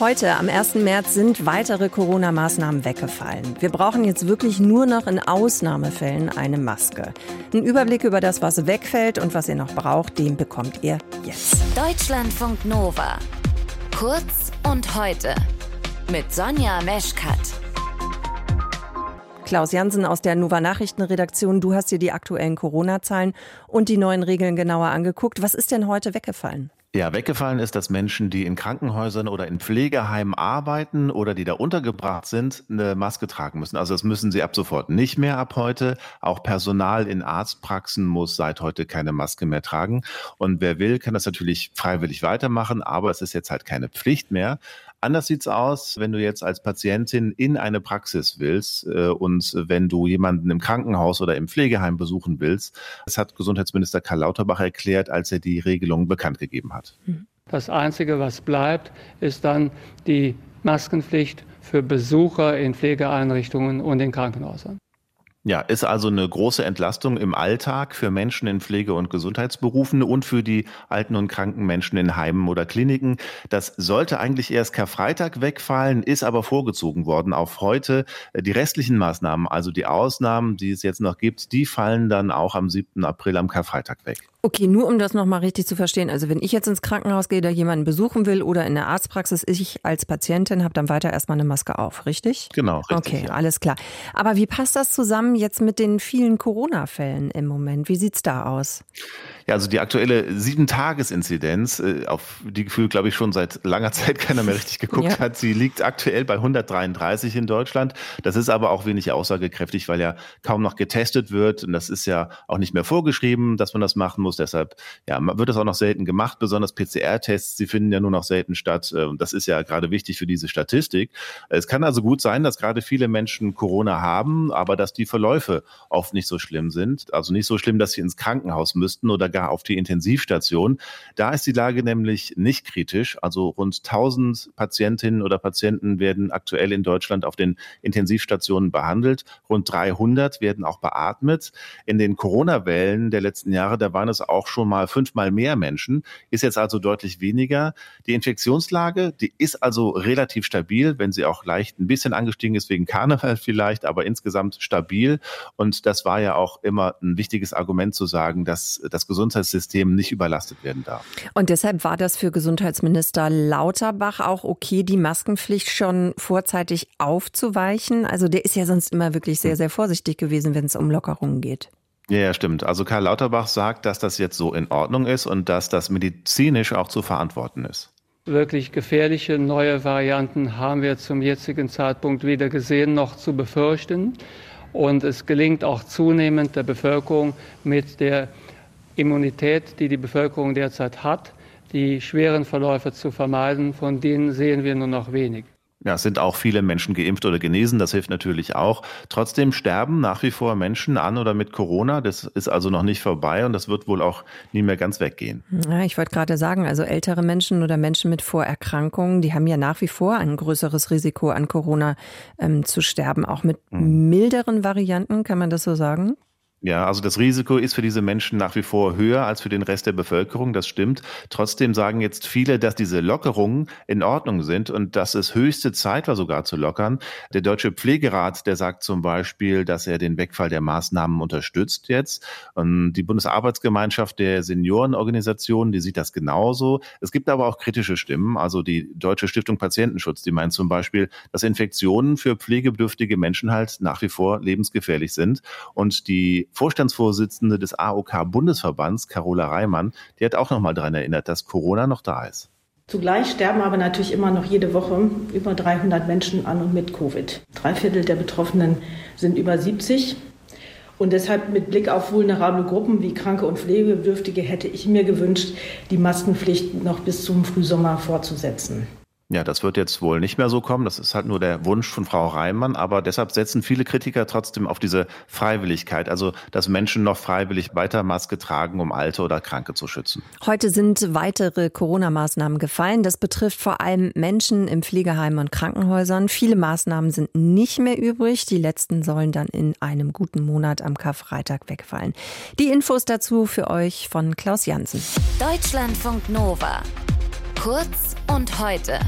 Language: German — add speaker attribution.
Speaker 1: Heute, am 1. März, sind weitere Corona-Maßnahmen weggefallen. Wir brauchen jetzt wirklich nur noch in Ausnahmefällen eine Maske. Ein Überblick über das, was wegfällt und was ihr noch braucht, den bekommt ihr jetzt.
Speaker 2: Deutschlandfunk Nova. Kurz und heute. Mit Sonja Meschkat.
Speaker 1: Klaus Jansen aus der Nova Nachrichtenredaktion, du hast dir die aktuellen Corona-Zahlen und die neuen Regeln genauer angeguckt. Was ist denn heute weggefallen?
Speaker 3: Ja, weggefallen ist, dass Menschen, die in Krankenhäusern oder in Pflegeheimen arbeiten oder die da untergebracht sind, eine Maske tragen müssen. Also das müssen sie ab sofort nicht mehr ab heute. Auch Personal in Arztpraxen muss seit heute keine Maske mehr tragen. Und wer will, kann das natürlich freiwillig weitermachen, aber es ist jetzt halt keine Pflicht mehr. Anders sieht's aus, wenn du jetzt als Patientin in eine Praxis willst äh, und wenn du jemanden im Krankenhaus oder im Pflegeheim besuchen willst. Das hat Gesundheitsminister Karl Lauterbach erklärt, als er die Regelung bekannt gegeben hat.
Speaker 4: Mhm. Das Einzige, was bleibt, ist dann die Maskenpflicht für Besucher in Pflegeeinrichtungen und in Krankenhäusern.
Speaker 3: Ja, ist also eine große Entlastung im Alltag für Menschen in Pflege- und Gesundheitsberufen und für die alten und kranken Menschen in Heimen oder Kliniken. Das sollte eigentlich erst Karfreitag wegfallen, ist aber vorgezogen worden auf heute. Die restlichen Maßnahmen, also die Ausnahmen, die es jetzt noch gibt, die fallen dann auch am 7. April am Karfreitag weg.
Speaker 1: Okay, nur um das nochmal richtig zu verstehen. Also wenn ich jetzt ins Krankenhaus gehe, da jemanden besuchen will oder in der Arztpraxis, ich als Patientin habe dann weiter erstmal eine Maske auf, richtig?
Speaker 3: Genau, richtig.
Speaker 1: Okay,
Speaker 3: ja.
Speaker 1: alles klar. Aber wie passt das zusammen jetzt mit den vielen Corona-Fällen im Moment? Wie sieht's da aus?
Speaker 3: Ja, also die aktuelle Sieben-Tages-Inzidenz, äh, auf die Gefühl, glaube ich, schon seit langer Zeit keiner mehr richtig geguckt ja. hat, sie liegt aktuell bei 133 in Deutschland. Das ist aber auch wenig aussagekräftig, weil ja kaum noch getestet wird. Und das ist ja auch nicht mehr vorgeschrieben, dass man das machen muss. Deshalb ja, wird das auch noch selten gemacht, besonders PCR-Tests, sie finden ja nur noch selten statt. Äh, und das ist ja gerade wichtig für diese Statistik. Es kann also gut sein, dass gerade viele Menschen Corona haben, aber dass die Verläufe oft nicht so schlimm sind. Also nicht so schlimm, dass sie ins Krankenhaus müssten oder gar auf die Intensivstation. Da ist die Lage nämlich nicht kritisch. Also rund 1000 Patientinnen oder Patienten werden aktuell in Deutschland auf den Intensivstationen behandelt. Rund 300 werden auch beatmet. In den Corona-Wellen der letzten Jahre, da waren es auch schon mal fünfmal mehr Menschen, ist jetzt also deutlich weniger. Die Infektionslage, die ist also relativ stabil, wenn sie auch leicht ein bisschen angestiegen ist wegen Karneval vielleicht, aber insgesamt stabil. Und das war ja auch immer ein wichtiges Argument zu sagen, dass das Gesundheitssystem nicht überlastet werden darf.
Speaker 1: Und deshalb war das für Gesundheitsminister Lauterbach auch okay, die Maskenpflicht schon vorzeitig aufzuweichen. Also der ist ja sonst immer wirklich sehr, sehr vorsichtig gewesen, wenn es um Lockerungen geht.
Speaker 3: Ja, ja, stimmt. Also Karl Lauterbach sagt, dass das jetzt so in Ordnung ist und dass das medizinisch auch zu verantworten ist.
Speaker 4: Wirklich gefährliche neue Varianten haben wir zum jetzigen Zeitpunkt weder gesehen noch zu befürchten. Und es gelingt auch zunehmend der Bevölkerung mit der Immunität, die die Bevölkerung derzeit hat, die schweren Verläufe zu vermeiden. Von denen sehen wir nur noch wenig.
Speaker 3: Ja, es sind auch viele Menschen geimpft oder genesen, das hilft natürlich auch. Trotzdem sterben nach wie vor Menschen an oder mit Corona. Das ist also noch nicht vorbei und das wird wohl auch nie mehr ganz weggehen.
Speaker 1: Ja, ich wollte gerade sagen, also ältere Menschen oder Menschen mit Vorerkrankungen, die haben ja nach wie vor ein größeres Risiko an Corona ähm, zu sterben, auch mit mhm. milderen Varianten, kann man das so sagen?
Speaker 3: Ja, also das Risiko ist für diese Menschen nach wie vor höher als für den Rest der Bevölkerung, das stimmt. Trotzdem sagen jetzt viele, dass diese Lockerungen in Ordnung sind und dass es höchste Zeit war, sogar zu lockern. Der Deutsche Pflegerat, der sagt zum Beispiel, dass er den Wegfall der Maßnahmen unterstützt jetzt. Und die Bundesarbeitsgemeinschaft der Seniorenorganisationen, die sieht das genauso. Es gibt aber auch kritische Stimmen. Also die Deutsche Stiftung Patientenschutz, die meint zum Beispiel, dass Infektionen für pflegebedürftige Menschen halt nach wie vor lebensgefährlich sind und die Vorstandsvorsitzende des AOK-Bundesverbands, Carola Reimann, die hat auch noch mal daran erinnert, dass Corona noch da ist.
Speaker 5: Zugleich sterben aber natürlich immer noch jede Woche über 300 Menschen an und mit Covid. Drei Viertel der Betroffenen sind über 70. Und deshalb mit Blick auf vulnerable Gruppen wie Kranke und Pflegebedürftige hätte ich mir gewünscht, die Maskenpflicht noch bis zum Frühsommer fortzusetzen.
Speaker 3: Ja, das wird jetzt wohl nicht mehr so kommen. Das ist halt nur der Wunsch von Frau Reimann. Aber deshalb setzen viele Kritiker trotzdem auf diese Freiwilligkeit, also dass Menschen noch freiwillig weiter Maske tragen, um Alte oder Kranke zu schützen.
Speaker 1: Heute sind weitere Corona-Maßnahmen gefallen. Das betrifft vor allem Menschen im Pflegeheim und Krankenhäusern. Viele Maßnahmen sind nicht mehr übrig. Die letzten sollen dann in einem guten Monat am Karfreitag wegfallen. Die Infos dazu für euch von Klaus Jansen.
Speaker 2: Deutschlandfunk Nova. Kurz und heute.